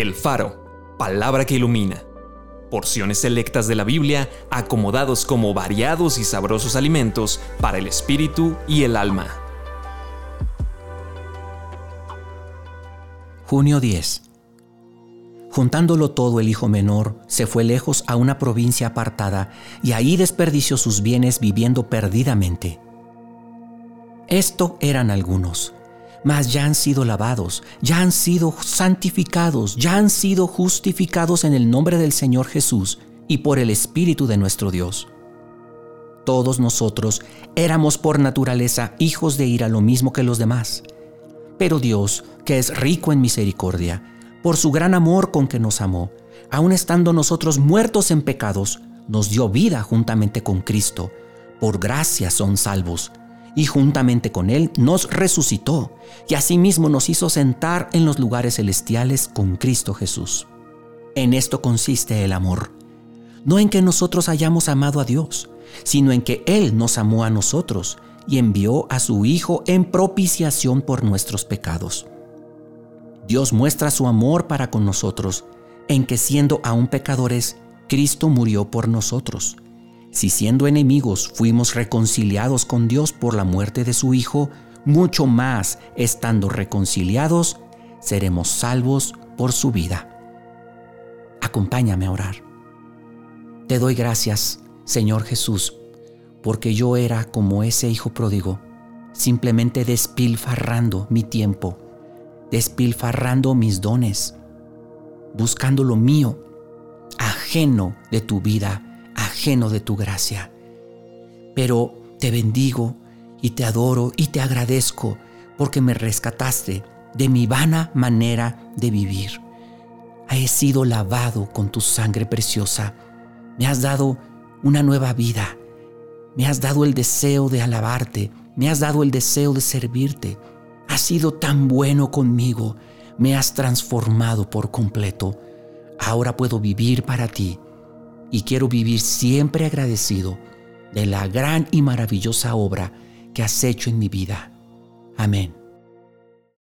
El Faro, palabra que ilumina. Porciones selectas de la Biblia acomodados como variados y sabrosos alimentos para el espíritu y el alma. Junio 10. Juntándolo todo, el hijo menor se fue lejos a una provincia apartada y ahí desperdició sus bienes viviendo perdidamente. Esto eran algunos mas ya han sido lavados, ya han sido santificados, ya han sido justificados en el nombre del Señor Jesús y por el Espíritu de nuestro Dios. Todos nosotros éramos por naturaleza hijos de ira lo mismo que los demás. Pero Dios, que es rico en misericordia, por su gran amor con que nos amó, aun estando nosotros muertos en pecados, nos dio vida juntamente con Cristo. Por gracia son salvos y juntamente con Él nos resucitó y asimismo nos hizo sentar en los lugares celestiales con Cristo Jesús. En esto consiste el amor, no en que nosotros hayamos amado a Dios, sino en que Él nos amó a nosotros y envió a su Hijo en propiciación por nuestros pecados. Dios muestra su amor para con nosotros en que siendo aún pecadores, Cristo murió por nosotros si siendo enemigos fuimos reconciliados con Dios por la muerte de su Hijo, mucho más estando reconciliados, seremos salvos por su vida. Acompáñame a orar. Te doy gracias, Señor Jesús, porque yo era como ese hijo pródigo, simplemente despilfarrando mi tiempo, despilfarrando mis dones, buscando lo mío, ajeno de tu vida ajeno de tu gracia. Pero te bendigo y te adoro y te agradezco porque me rescataste de mi vana manera de vivir. He sido lavado con tu sangre preciosa. Me has dado una nueva vida. Me has dado el deseo de alabarte. Me has dado el deseo de servirte. Has sido tan bueno conmigo. Me has transformado por completo. Ahora puedo vivir para ti y quiero vivir siempre agradecido de la gran y maravillosa obra que has hecho en mi vida. Amén.